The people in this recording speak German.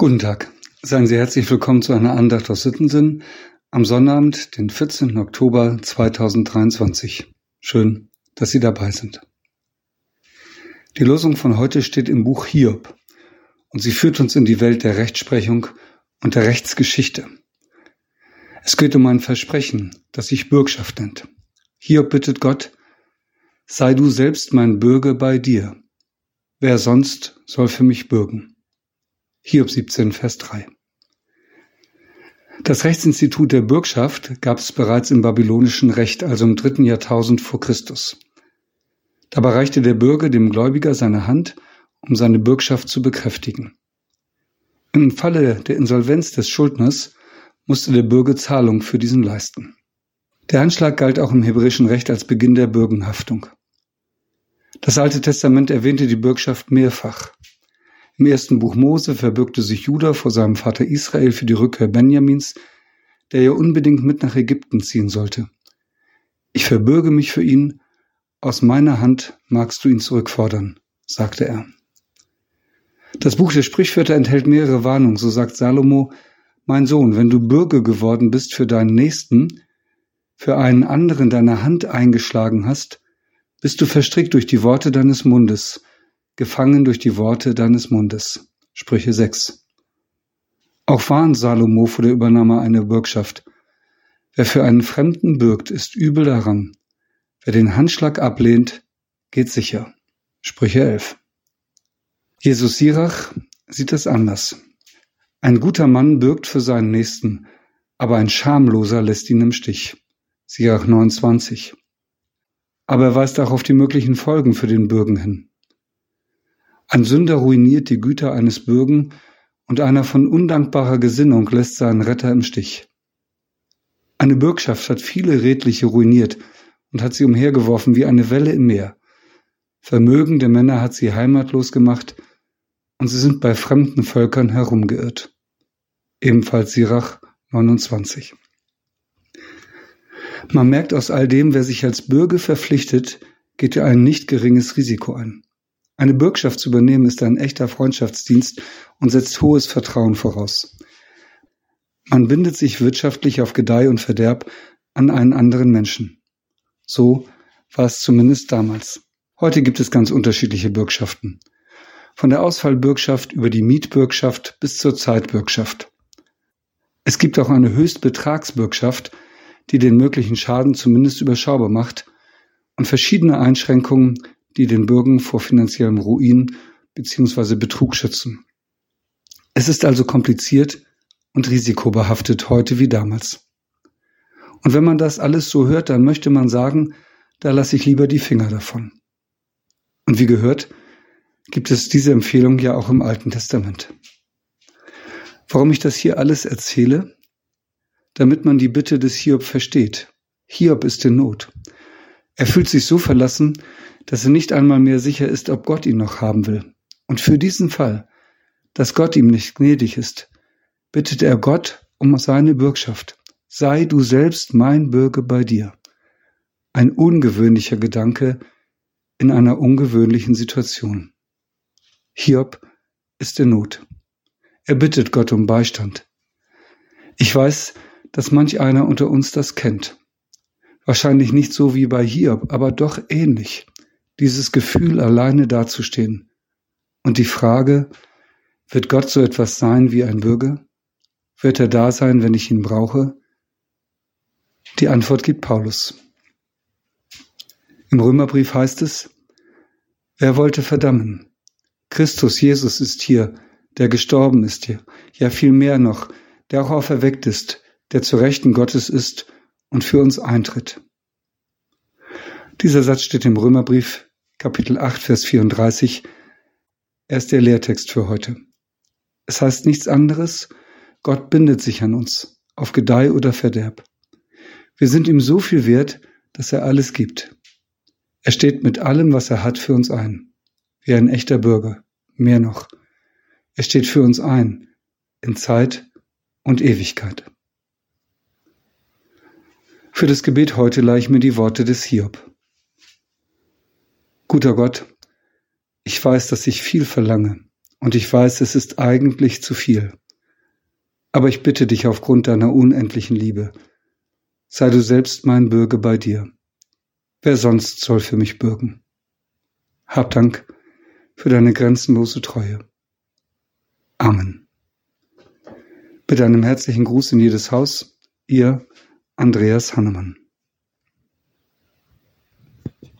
Guten Tag. Seien Sie herzlich willkommen zu einer Andacht aus Sittensinn am Sonnabend, den 14. Oktober 2023. Schön, dass Sie dabei sind. Die Losung von heute steht im Buch Hiob und sie führt uns in die Welt der Rechtsprechung und der Rechtsgeschichte. Es geht um ein Versprechen, das sich Bürgschaft nennt. Hiob bittet Gott, sei du selbst mein Bürger bei dir. Wer sonst soll für mich bürgen? Hiob 17, Vers 3. Das Rechtsinstitut der Bürgschaft gab es bereits im babylonischen Recht, also im dritten Jahrtausend vor Christus. Dabei reichte der Bürger dem Gläubiger seine Hand, um seine Bürgschaft zu bekräftigen. Im Falle der Insolvenz des Schuldners musste der Bürger Zahlung für diesen leisten. Der Handschlag galt auch im hebräischen Recht als Beginn der Bürgenhaftung. Das Alte Testament erwähnte die Bürgschaft mehrfach. Im ersten Buch Mose verbürgte sich Judah vor seinem Vater Israel für die Rückkehr Benjamins, der ja unbedingt mit nach Ägypten ziehen sollte. Ich verbürge mich für ihn, aus meiner Hand magst du ihn zurückfordern, sagte er. Das Buch der Sprichwörter enthält mehrere Warnungen, so sagt Salomo, mein Sohn, wenn du Bürger geworden bist für deinen Nächsten, für einen anderen deine Hand eingeschlagen hast, bist du verstrickt durch die Worte deines Mundes, gefangen durch die Worte deines Mundes. Sprüche 6. Auch warnt Salomo vor der Übernahme einer Bürgschaft. Wer für einen Fremden bürgt, ist übel daran. Wer den Handschlag ablehnt, geht sicher. Sprüche 11. Jesus Sirach sieht es anders. Ein guter Mann bürgt für seinen Nächsten, aber ein Schamloser lässt ihn im Stich. Sirach 29. Aber er weist auch auf die möglichen Folgen für den Bürgen hin. Ein Sünder ruiniert die Güter eines Bürgen und einer von undankbarer Gesinnung lässt seinen Retter im Stich. Eine Bürgschaft hat viele Redliche ruiniert und hat sie umhergeworfen wie eine Welle im Meer. Vermögen der Männer hat sie heimatlos gemacht und sie sind bei fremden Völkern herumgeirrt. Ebenfalls Sirach 29. Man merkt aus all dem, wer sich als Bürger verpflichtet, geht er ein nicht geringes Risiko ein. Eine Bürgschaft zu übernehmen ist ein echter Freundschaftsdienst und setzt hohes Vertrauen voraus. Man bindet sich wirtschaftlich auf Gedeih und Verderb an einen anderen Menschen. So war es zumindest damals. Heute gibt es ganz unterschiedliche Bürgschaften. Von der Ausfallbürgschaft über die Mietbürgschaft bis zur Zeitbürgschaft. Es gibt auch eine Höchstbetragsbürgschaft, die den möglichen Schaden zumindest überschaubar macht und verschiedene Einschränkungen die den Bürgern vor finanziellem Ruin bzw. Betrug schützen. Es ist also kompliziert und risikobehaftet heute wie damals. Und wenn man das alles so hört, dann möchte man sagen, da lasse ich lieber die Finger davon. Und wie gehört, gibt es diese Empfehlung ja auch im Alten Testament. Warum ich das hier alles erzähle? Damit man die Bitte des Hiob versteht. Hiob ist in Not. Er fühlt sich so verlassen, dass er nicht einmal mehr sicher ist, ob Gott ihn noch haben will. Und für diesen Fall, dass Gott ihm nicht gnädig ist, bittet er Gott um seine Bürgschaft. Sei du selbst mein Bürger bei dir. Ein ungewöhnlicher Gedanke in einer ungewöhnlichen Situation. Hiob ist in Not. Er bittet Gott um Beistand. Ich weiß, dass manch einer unter uns das kennt. Wahrscheinlich nicht so wie bei Hiob, aber doch ähnlich dieses Gefühl, alleine dazustehen. Und die Frage, wird Gott so etwas sein wie ein Bürger? Wird er da sein, wenn ich ihn brauche? Die Antwort gibt Paulus. Im Römerbrief heißt es, wer wollte verdammen? Christus Jesus ist hier, der gestorben ist hier, ja viel mehr noch, der auch auferweckt ist, der zu Rechten Gottes ist und für uns eintritt. Dieser Satz steht im Römerbrief Kapitel 8, Vers 34. Er ist der Lehrtext für heute. Es heißt nichts anderes, Gott bindet sich an uns, auf Gedeih oder Verderb. Wir sind ihm so viel wert, dass er alles gibt. Er steht mit allem, was er hat, für uns ein. Wie ein echter Bürger. Mehr noch. Er steht für uns ein. In Zeit und Ewigkeit. Für das Gebet heute leih ich mir die Worte des Hiob. Guter Gott, ich weiß, dass ich viel verlange und ich weiß, es ist eigentlich zu viel. Aber ich bitte dich aufgrund deiner unendlichen Liebe, sei du selbst mein Bürger bei dir. Wer sonst soll für mich bürgen? Hab Dank für deine grenzenlose Treue. Amen. Mit einem herzlichen Gruß in jedes Haus, ihr Andreas Hannemann.